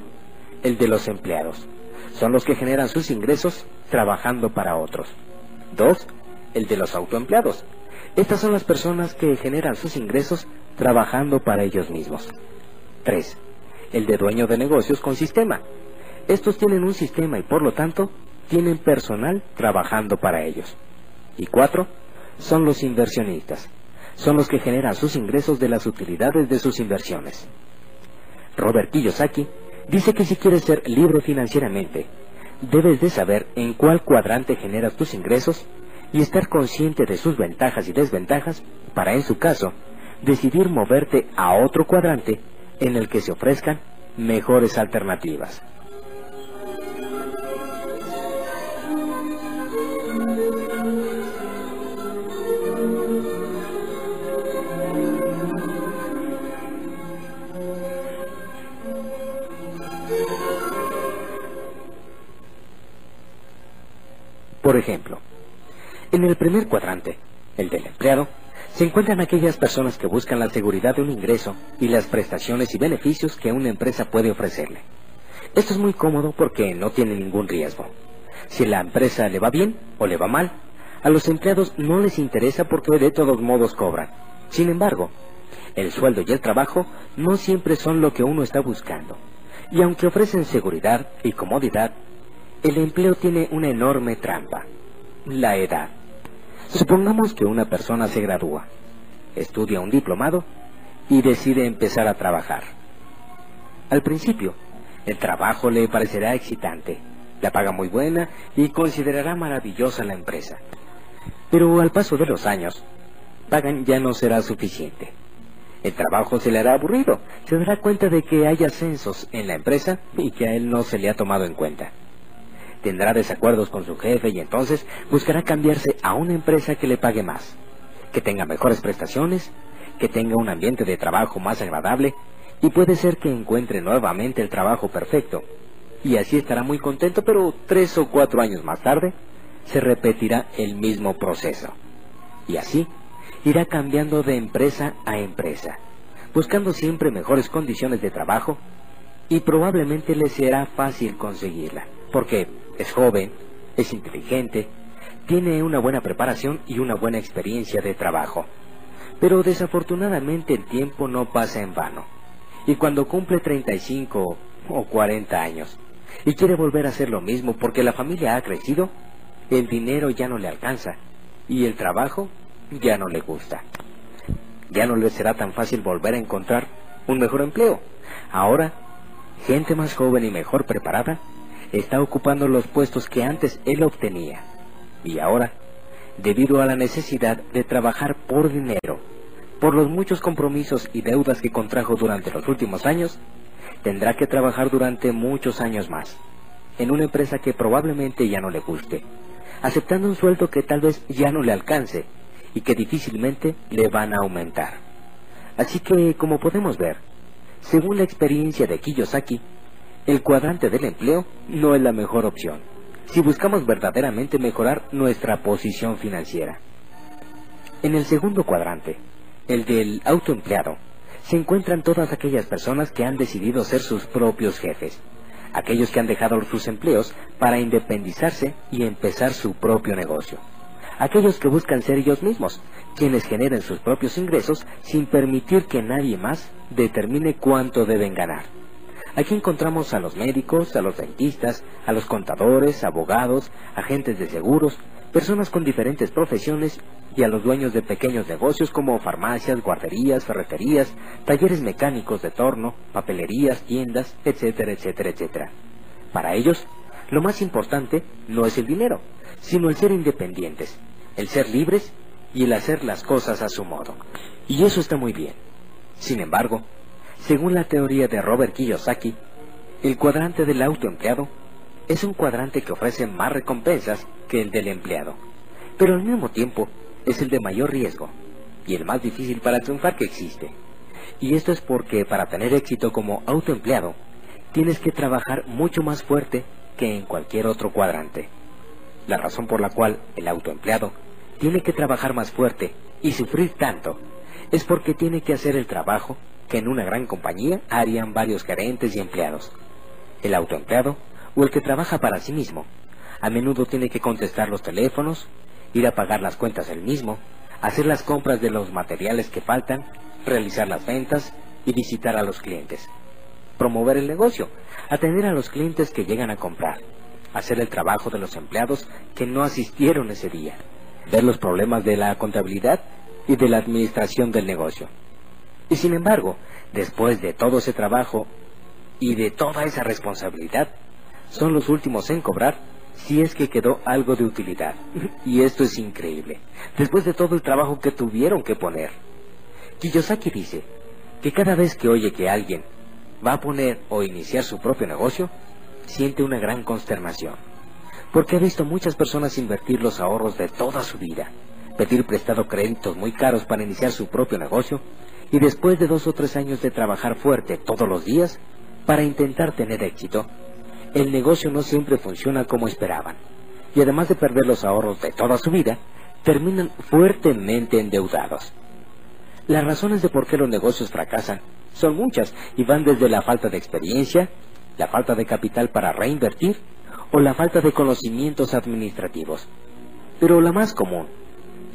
el de los empleados. Son los que generan sus ingresos trabajando para otros. Dos, el de los autoempleados. Estas son las personas que generan sus ingresos trabajando para ellos mismos. Tres, el de dueño de negocios con sistema. Estos tienen un sistema y por lo tanto tienen personal trabajando para ellos. Y cuatro, son los inversionistas. Son los que generan sus ingresos de las utilidades de sus inversiones. Robert Kiyosaki dice que si quieres ser libre financieramente, debes de saber en cuál cuadrante generas tus ingresos y estar consciente de sus ventajas y desventajas para, en su caso, decidir moverte a otro cuadrante en el que se ofrezcan mejores alternativas. Por ejemplo, en el primer cuadrante, el del empleado, se encuentran aquellas personas que buscan la seguridad de un ingreso y las prestaciones y beneficios que una empresa puede ofrecerle. Esto es muy cómodo porque no tiene ningún riesgo. Si la empresa le va bien o le va mal, a los empleados no les interesa porque de todos modos cobran. Sin embargo, el sueldo y el trabajo no siempre son lo que uno está buscando. Y aunque ofrecen seguridad y comodidad, el empleo tiene una enorme trampa, la edad. Supongamos que una persona se gradúa, estudia un diplomado y decide empezar a trabajar. Al principio, el trabajo le parecerá excitante, la paga muy buena y considerará maravillosa la empresa. Pero al paso de los años, pagan ya no será suficiente. El trabajo se le hará aburrido, se dará cuenta de que hay ascensos en la empresa y que a él no se le ha tomado en cuenta tendrá desacuerdos con su jefe y entonces buscará cambiarse a una empresa que le pague más, que tenga mejores prestaciones, que tenga un ambiente de trabajo más agradable y puede ser que encuentre nuevamente el trabajo perfecto. Y así estará muy contento, pero tres o cuatro años más tarde se repetirá el mismo proceso. Y así irá cambiando de empresa a empresa, buscando siempre mejores condiciones de trabajo y probablemente le será fácil conseguirla, porque es joven, es inteligente, tiene una buena preparación y una buena experiencia de trabajo. Pero desafortunadamente el tiempo no pasa en vano. Y cuando cumple 35 o 40 años y quiere volver a hacer lo mismo porque la familia ha crecido, el dinero ya no le alcanza y el trabajo ya no le gusta. Ya no le será tan fácil volver a encontrar un mejor empleo. Ahora, gente más joven y mejor preparada está ocupando los puestos que antes él obtenía. Y ahora, debido a la necesidad de trabajar por dinero, por los muchos compromisos y deudas que contrajo durante los últimos años, tendrá que trabajar durante muchos años más, en una empresa que probablemente ya no le guste, aceptando un sueldo que tal vez ya no le alcance y que difícilmente le van a aumentar. Así que, como podemos ver, según la experiencia de Kiyosaki, el cuadrante del empleo no es la mejor opción si buscamos verdaderamente mejorar nuestra posición financiera. En el segundo cuadrante, el del autoempleado, se encuentran todas aquellas personas que han decidido ser sus propios jefes, aquellos que han dejado sus empleos para independizarse y empezar su propio negocio, aquellos que buscan ser ellos mismos, quienes generen sus propios ingresos sin permitir que nadie más determine cuánto deben ganar. Aquí encontramos a los médicos, a los dentistas, a los contadores, abogados, agentes de seguros, personas con diferentes profesiones y a los dueños de pequeños negocios como farmacias, guarderías, ferreterías, talleres mecánicos de torno, papelerías, tiendas, etcétera, etcétera, etcétera. Para ellos, lo más importante no es el dinero, sino el ser independientes, el ser libres y el hacer las cosas a su modo. Y eso está muy bien. Sin embargo, Según la teoría de Robert Kiyosaki, el cuadrante del autoempleado es un cuadrante que ofrece más recompensas que el del empleado, pero al mismo tiempo es el de mayor riesgo y el más difícil para triunfar que existe. Y esto es porque para tener éxito como autoempleado, tienes que trabajar mucho más fuerte que en cualquier otro cuadrante. La razón por la cual el autoempleado tiene que trabajar más fuerte y sufrir tanto es porque tiene que hacer el trabajo que en una gran compañía harían varios gerentes y empleados. El autoempleado, o el que trabaja para sí mismo, a menudo tiene que contestar los teléfonos, ir a pagar las cuentas él mismo, hacer las compras de los materiales que faltan, realizar las ventas y visitar a los clientes. Promover el negocio, atender a los clientes que llegan a comprar, hacer el trabajo de los empleados que no asistieron ese día, ver los problemas de la contabilidad y de la administración del negocio. Y sin embargo, después de todo ese trabajo y de toda esa responsabilidad, son los últimos en cobrar si es que quedó algo de utilidad. Y esto es increíble, después de todo el trabajo que tuvieron que poner. Kiyosaki dice que cada vez que oye que alguien va a poner o iniciar su propio negocio, siente una gran consternación, porque ha visto muchas personas invertir los ahorros de toda su vida, pedir prestado créditos muy caros para iniciar su propio negocio y después de dos o tres años de trabajar fuerte todos los días para intentar tener éxito, el negocio no siempre funciona como esperaban. Y además de perder los ahorros de toda su vida, terminan fuertemente endeudados. Las razones de por qué los negocios fracasan son muchas y van desde la falta de experiencia, la falta de capital para reinvertir o la falta de conocimientos administrativos. Pero la más común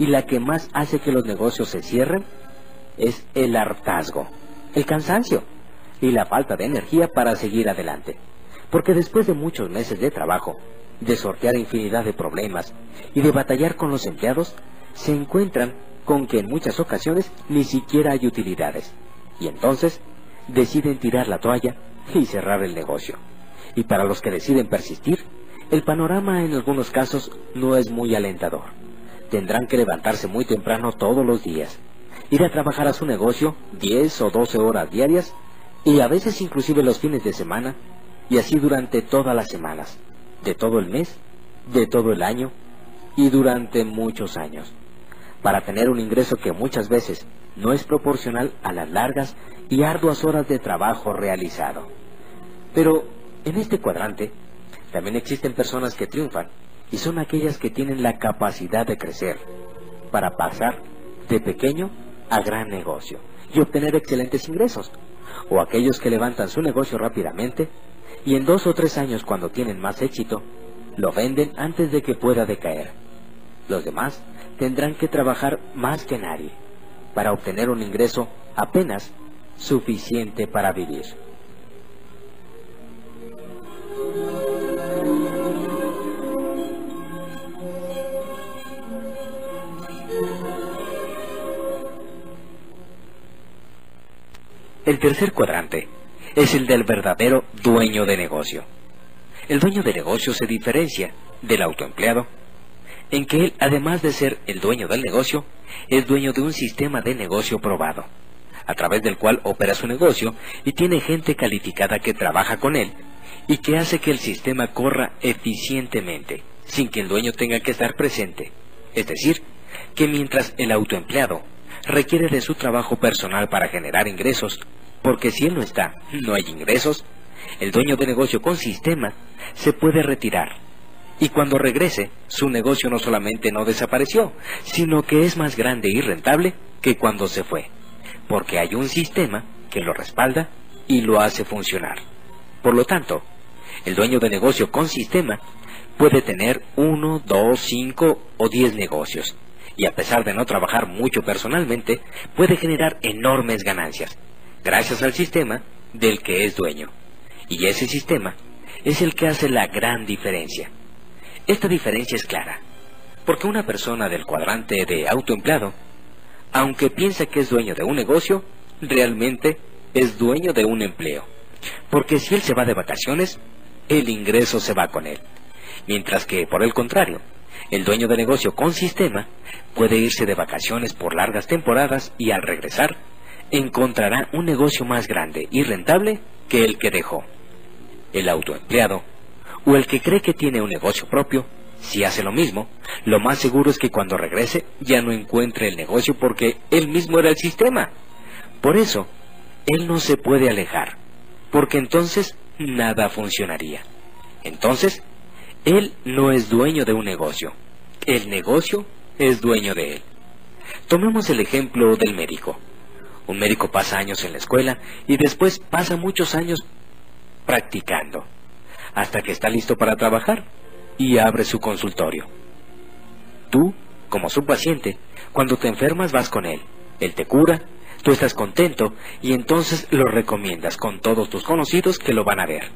y la que más hace que los negocios se cierren es el hartazgo, el cansancio y la falta de energía para seguir adelante. Porque después de muchos meses de trabajo, de sortear infinidad de problemas y de batallar con los empleados, se encuentran con que en muchas ocasiones ni siquiera hay utilidades. Y entonces deciden tirar la toalla y cerrar el negocio. Y para los que deciden persistir, el panorama en algunos casos no es muy alentador. Tendrán que levantarse muy temprano todos los días, ir a trabajar a su negocio 10 o 12 horas diarias y a veces inclusive los fines de semana y así durante todas las semanas, de todo el mes, de todo el año y durante muchos años, para tener un ingreso que muchas veces no es proporcional a las largas y arduas horas de trabajo realizado. Pero en este cuadrante también existen personas que triunfan y son aquellas que tienen la capacidad de crecer para pasar de pequeño a gran negocio y obtener excelentes ingresos, o aquellos que levantan su negocio rápidamente y en dos o tres años cuando tienen más éxito, lo venden antes de que pueda decaer. Los demás tendrán que trabajar más que nadie para obtener un ingreso apenas suficiente para vivir. El tercer cuadrante es el del verdadero dueño de negocio. El dueño de negocio se diferencia del autoempleado en que él, además de ser el dueño del negocio, es dueño de un sistema de negocio probado, a través del cual opera su negocio y tiene gente calificada que trabaja con él y que hace que el sistema corra eficientemente, sin que el dueño tenga que estar presente. Es decir, que mientras el autoempleado requiere de su trabajo personal para generar ingresos, porque si él no está, no hay ingresos, el dueño de negocio con sistema se puede retirar. Y cuando regrese, su negocio no solamente no desapareció, sino que es más grande y rentable que cuando se fue, porque hay un sistema que lo respalda y lo hace funcionar. Por lo tanto, el dueño de negocio con sistema puede tener uno, dos, cinco o diez negocios, y a pesar de no trabajar mucho personalmente, puede generar enormes ganancias, gracias al sistema del que es dueño. Y ese sistema es el que hace la gran diferencia. Esta diferencia es clara, porque una persona del cuadrante de autoempleado, aunque piensa que es dueño de un negocio, realmente es dueño de un empleo. Porque si él se va de vacaciones, el ingreso se va con él. Mientras que, por el contrario, el dueño de negocio con sistema puede irse de vacaciones por largas temporadas y al regresar, encontrará un negocio más grande y rentable que el que dejó. El autoempleado o el que cree que tiene un negocio propio, si hace lo mismo, lo más seguro es que cuando regrese ya no encuentre el negocio porque él mismo era el sistema. Por eso, él no se puede alejar, porque entonces nada funcionaría. Entonces, él no es dueño de un negocio, el negocio es dueño de él. Tomemos el ejemplo del médico. Un médico pasa años en la escuela y después pasa muchos años practicando, hasta que está listo para trabajar y abre su consultorio. Tú, como su paciente, cuando te enfermas vas con él, él te cura, tú estás contento y entonces lo recomiendas con todos tus conocidos que lo van a ver.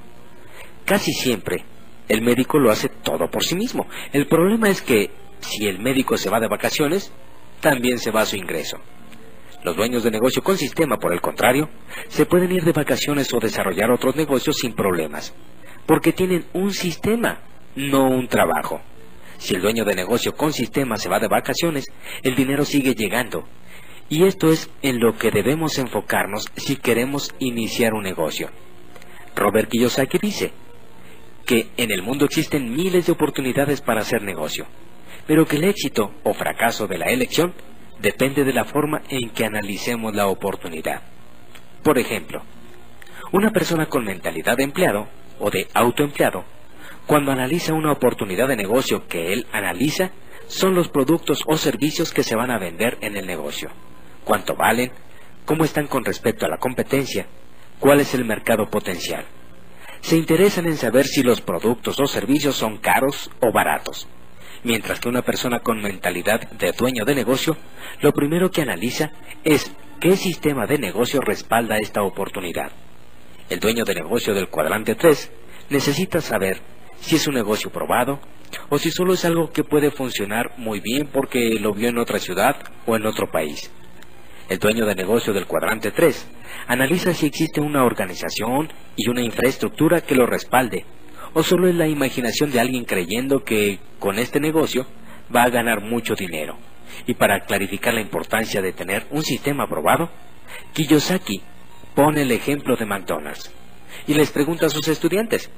Casi siempre, el médico lo hace todo por sí mismo. El problema es que si el médico se va de vacaciones, también se va su ingreso. Los dueños de negocio con sistema, por el contrario, se pueden ir de vacaciones o desarrollar otros negocios sin problemas, porque tienen un sistema, no un trabajo. Si el dueño de negocio con sistema se va de vacaciones, el dinero sigue llegando. Y esto es en lo que debemos enfocarnos si queremos iniciar un negocio. Robert Kiyosaki dice que en el mundo existen miles de oportunidades para hacer negocio, pero que el éxito o fracaso de la elección depende de la forma en que analicemos la oportunidad. Por ejemplo, una persona con mentalidad de empleado o de autoempleado, cuando analiza una oportunidad de negocio que él analiza, son los productos o servicios que se van a vender en el negocio, cuánto valen, cómo están con respecto a la competencia, cuál es el mercado potencial. Se interesan en saber si los productos o servicios son caros o baratos mientras que una persona con mentalidad de dueño de negocio, lo primero que analiza es qué sistema de negocio respalda esta oportunidad. El dueño de negocio del cuadrante 3 necesita saber si es un negocio probado o si solo es algo que puede funcionar muy bien porque lo vio en otra ciudad o en otro país. El dueño de negocio del cuadrante 3 analiza si existe una organización y una infraestructura que lo respalde ¿O solo es la imaginación de alguien creyendo que con este negocio va a ganar mucho dinero? Y para clarificar la importancia de tener un sistema aprobado, Kiyosaki pone el ejemplo de McDonald's y les pregunta a sus estudiantes,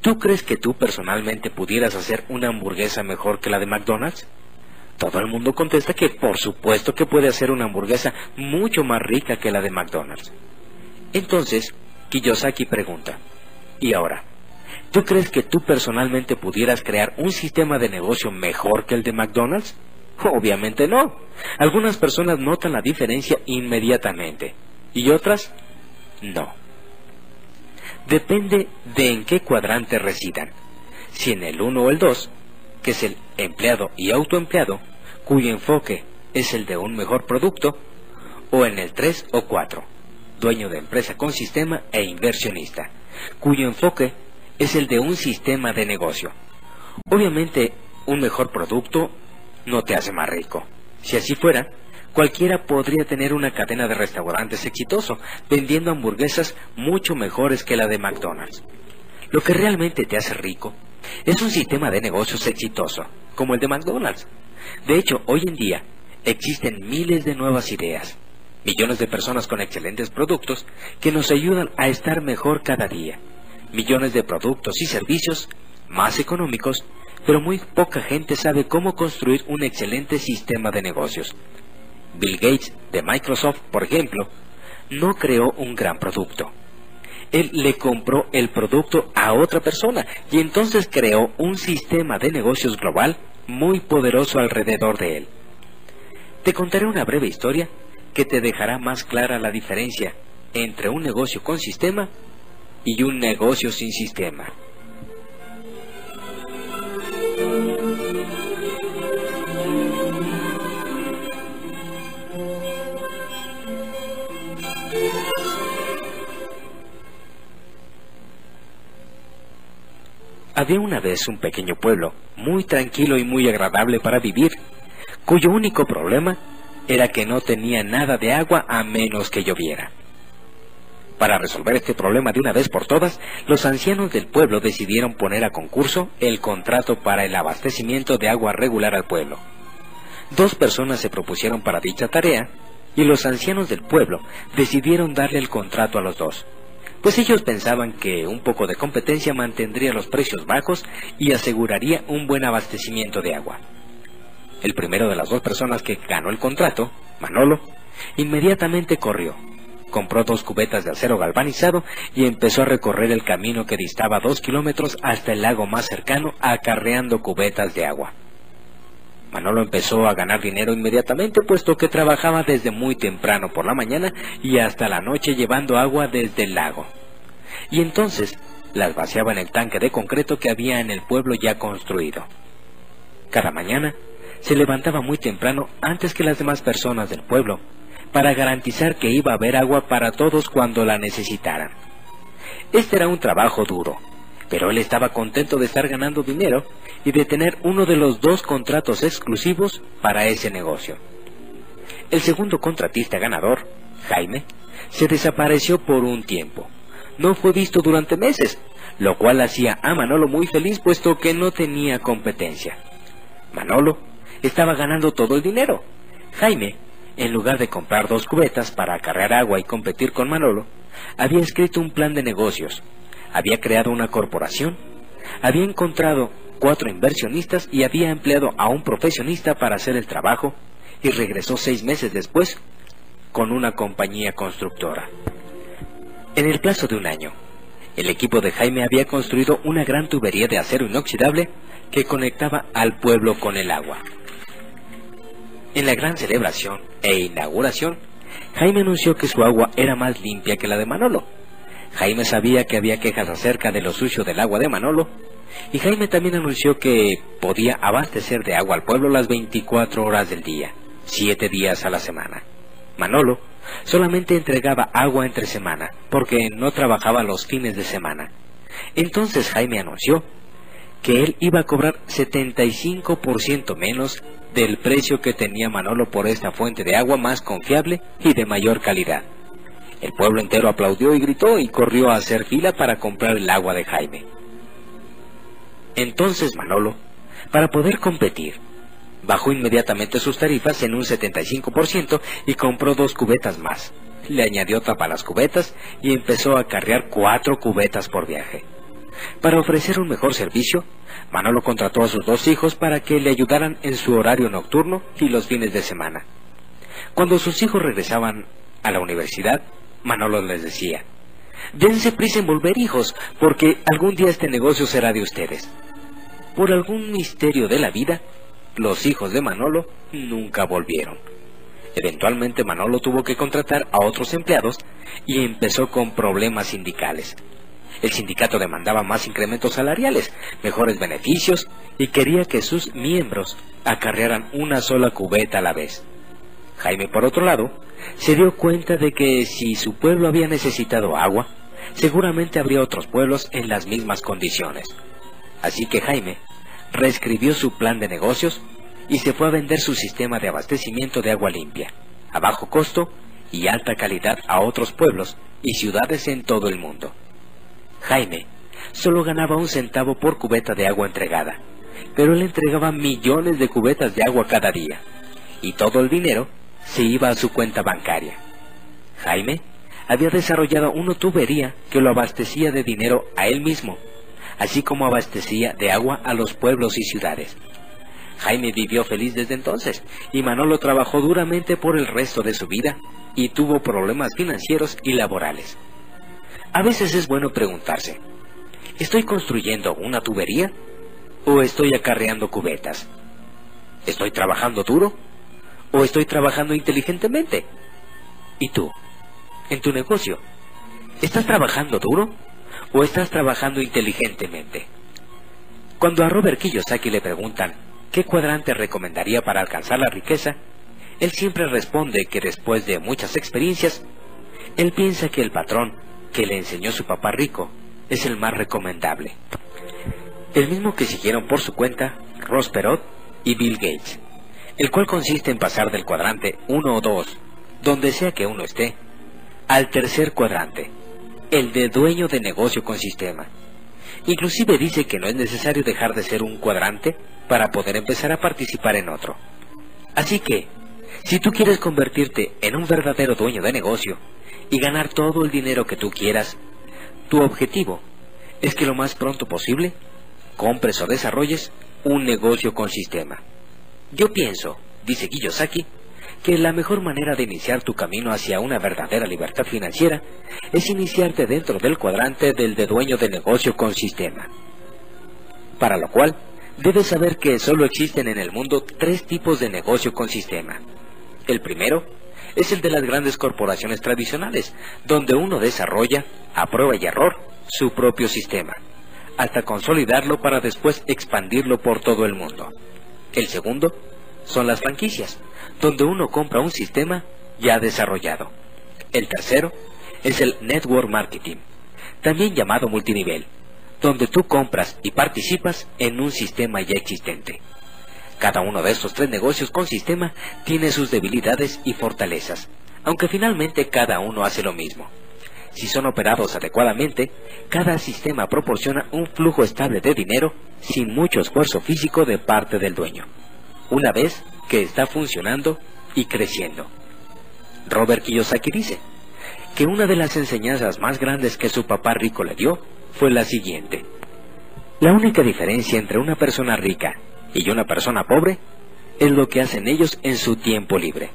¿tú crees que tú personalmente pudieras hacer una hamburguesa mejor que la de McDonald's? Todo el mundo contesta que por supuesto que puede hacer una hamburguesa mucho más rica que la de McDonald's. Entonces, Kiyosaki pregunta, ¿y ahora? ¿Tú crees que tú personalmente pudieras crear un sistema de negocio mejor que el de McDonald's? Obviamente no. Algunas personas notan la diferencia inmediatamente y otras no. Depende de en qué cuadrante residan. Si en el 1 o el 2, que es el empleado y autoempleado, cuyo enfoque es el de un mejor producto, o en el 3 o 4, dueño de empresa con sistema e inversionista, cuyo enfoque es el de un sistema de negocio. Obviamente, un mejor producto no te hace más rico. Si así fuera, cualquiera podría tener una cadena de restaurantes exitoso, vendiendo hamburguesas mucho mejores que la de McDonald's. Lo que realmente te hace rico es un sistema de negocios exitoso, como el de McDonald's. De hecho, hoy en día existen miles de nuevas ideas, millones de personas con excelentes productos que nos ayudan a estar mejor cada día millones de productos y servicios más económicos, pero muy poca gente sabe cómo construir un excelente sistema de negocios. Bill Gates de Microsoft, por ejemplo, no creó un gran producto. Él le compró el producto a otra persona y entonces creó un sistema de negocios global muy poderoso alrededor de él. Te contaré una breve historia que te dejará más clara la diferencia entre un negocio con sistema y un negocio sin sistema. Había una vez un pequeño pueblo, muy tranquilo y muy agradable para vivir, cuyo único problema era que no tenía nada de agua a menos que lloviera. Para resolver este problema de una vez por todas, los ancianos del pueblo decidieron poner a concurso el contrato para el abastecimiento de agua regular al pueblo. Dos personas se propusieron para dicha tarea y los ancianos del pueblo decidieron darle el contrato a los dos, pues ellos pensaban que un poco de competencia mantendría los precios bajos y aseguraría un buen abastecimiento de agua. El primero de las dos personas que ganó el contrato, Manolo, inmediatamente corrió, compró dos cubetas de acero galvanizado y empezó a recorrer el camino que distaba dos kilómetros hasta el lago más cercano acarreando cubetas de agua. Manolo empezó a ganar dinero inmediatamente puesto que trabajaba desde muy temprano por la mañana y hasta la noche llevando agua desde el lago. Y entonces las vaciaba en el tanque de concreto que había en el pueblo ya construido. Cada mañana se levantaba muy temprano antes que las demás personas del pueblo para garantizar que iba a haber agua para todos cuando la necesitaran. Este era un trabajo duro, pero él estaba contento de estar ganando dinero y de tener uno de los dos contratos exclusivos para ese negocio. El segundo contratista ganador, Jaime, se desapareció por un tiempo. No fue visto durante meses, lo cual hacía a Manolo muy feliz puesto que no tenía competencia. Manolo estaba ganando todo el dinero. Jaime, en lugar de comprar dos cubetas para acarrear agua y competir con Manolo, había escrito un plan de negocios había creado una corporación, había encontrado cuatro inversionistas y había empleado a un profesionista para hacer el trabajo y regresó seis meses después con una compañía constructora. En el plazo de un año, el equipo de Jaime había construido una gran tubería de acero inoxidable que conectaba al pueblo con el agua. En la gran celebración e inauguración, Jaime anunció que su agua era más limpia que la de Manolo Jaime sabía que había quejas acerca de lo sucio del agua de Manolo, y Jaime también anunció que podía abastecer de agua al pueblo las 24 horas del día, siete días a la semana. Manolo solamente entregaba agua entre semana, porque no trabajaba los fines de semana. Entonces Jaime anunció que él iba a cobrar 75% menos del precio que tenía Manolo por esta fuente de agua más confiable y de mayor calidad. El pueblo entero aplaudió y gritó y corrió a hacer fila para comprar el agua de Jaime. Entonces Manolo, para poder competir, bajó inmediatamente sus tarifas en un 75% y compró dos cubetas más. Le añadió tapa a las cubetas y empezó a cargar cuatro cubetas por viaje. Para ofrecer un mejor servicio, Manolo contrató a sus dos hijos para que le ayudaran en su horario nocturno y los fines de semana. Cuando sus hijos regresaban a la universidad, Manolo les decía, dense prisa en volver hijos, porque algún día este negocio será de ustedes. Por algún misterio de la vida, los hijos de Manolo nunca volvieron. Eventualmente Manolo tuvo que contratar a otros empleados y empezó con problemas sindicales. El sindicato demandaba más incrementos salariales, mejores beneficios y quería que sus miembros acarrearan una sola cubeta a la vez. Jaime, por otro lado, se dio cuenta de que si su pueblo había necesitado agua, seguramente habría otros pueblos en las mismas condiciones. Así que Jaime reescribió su plan de negocios y se fue a vender su sistema de abastecimiento de agua limpia, a bajo costo y alta calidad a otros pueblos y ciudades en todo el mundo. Jaime solo ganaba un centavo por cubeta de agua entregada, pero él entregaba millones de cubetas de agua cada día, y todo el dinero se iba a su cuenta bancaria. Jaime había desarrollado una tubería que lo abastecía de dinero a él mismo, así como abastecía de agua a los pueblos y ciudades. Jaime vivió feliz desde entonces y Manolo trabajó duramente por el resto de su vida y tuvo problemas financieros y laborales. A veces es bueno preguntarse, ¿estoy construyendo una tubería o estoy acarreando cubetas? ¿Estoy trabajando duro o estoy trabajando inteligentemente? ¿Y tú? ¿En tu negocio? ¿Estás trabajando duro o estás trabajando inteligentemente? Cuando a Robert Kiyosaki le preguntan qué cuadrante recomendaría para alcanzar la riqueza, él siempre responde que después de muchas experiencias, él piensa que el patrón que le enseñó su papá rico es el más recomendable. El mismo que siguieron por su cuenta Ross Perot y Bill Gates el cual consiste en pasar del cuadrante 1 o 2, donde sea que uno esté, al tercer cuadrante, el de dueño de negocio con sistema. Inclusive dice que no es necesario dejar de ser un cuadrante para poder empezar a participar en otro. Así que, Si tú quieres convertirte en un verdadero dueño de negocio y ganar todo el dinero que tú quieras, tu objetivo es que lo más pronto posible compres o desarrolles un negocio con sistema. Yo pienso, dice Kiyosaki, que la mejor manera de iniciar tu camino hacia una verdadera libertad financiera es iniciarte dentro del cuadrante del de dueño de negocio con sistema. Para lo cual, debes saber que solo existen en el mundo tres tipos de negocio con sistema. El primero es el de las grandes corporaciones tradicionales, donde uno desarrolla, a prueba y error, su propio sistema, hasta consolidarlo para después expandirlo por todo el mundo. El segundo son las franquicias, donde uno compra un sistema ya desarrollado. El tercero es el network marketing, también llamado multinivel, donde tú compras y participas en un sistema ya existente. Cada uno de estos tres negocios con sistema tiene sus debilidades y fortalezas, aunque finalmente cada uno hace lo mismo. Si son operados adecuadamente, cada sistema proporciona un flujo estable de dinero sin mucho esfuerzo físico de parte del dueño, una vez que está funcionando y creciendo. Robert Kiyosaki dice que una de las enseñanzas más grandes que su papá rico le dio fue la siguiente. La única diferencia entre una persona rica y una persona pobre es lo que hacen ellos en su tiempo libre.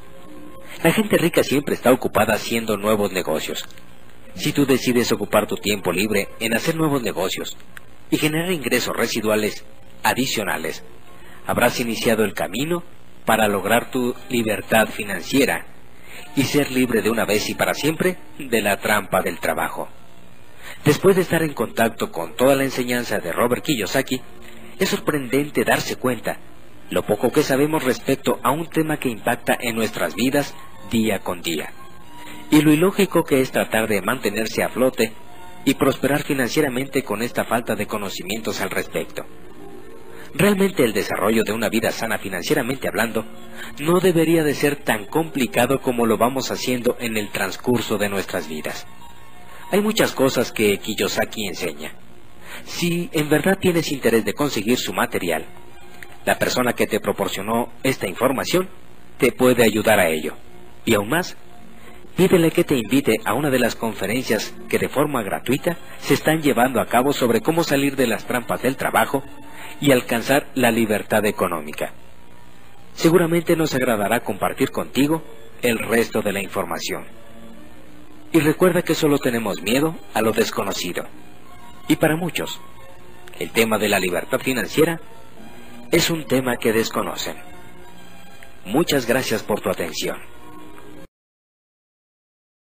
La gente rica siempre está ocupada haciendo nuevos negocios. Si tú decides ocupar tu tiempo libre en hacer nuevos negocios y generar ingresos residuales adicionales, habrás iniciado el camino para lograr tu libertad financiera y ser libre de una vez y para siempre de la trampa del trabajo. Después de estar en contacto con toda la enseñanza de Robert Kiyosaki, es sorprendente darse cuenta lo poco que sabemos respecto a un tema que impacta en nuestras vidas día con día, y lo ilógico que es tratar de mantenerse a flote y prosperar financieramente con esta falta de conocimientos al respecto. Realmente el desarrollo de una vida sana financieramente hablando no debería de ser tan complicado como lo vamos haciendo en el transcurso de nuestras vidas. Hay muchas cosas que Kiyosaki enseña. Si en verdad tienes interés de conseguir su material, la persona que te proporcionó esta información te puede ayudar a ello. Y aún más, pídele que te invite a una de las conferencias que de forma gratuita se están llevando a cabo sobre cómo salir de las trampas del trabajo y alcanzar la libertad económica. Seguramente nos agradará compartir contigo el resto de la información. Y recuerda que solo tenemos miedo a lo desconocido. Y para muchos, el tema de la libertad financiera es un tema que desconocen. Muchas gracias por tu atención.